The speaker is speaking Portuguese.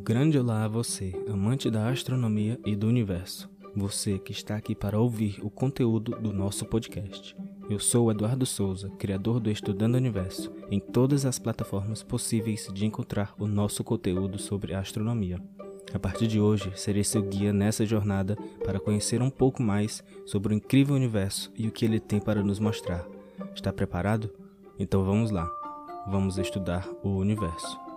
grande olá a você, amante da astronomia e do universo. Você que está aqui para ouvir o conteúdo do nosso podcast. Eu sou Eduardo Souza, criador do Estudando Universo, em todas as plataformas possíveis de encontrar o nosso conteúdo sobre astronomia. A partir de hoje, serei seu guia nessa jornada para conhecer um pouco mais sobre o incrível universo e o que ele tem para nos mostrar. Está preparado? Então vamos lá. Vamos estudar o universo.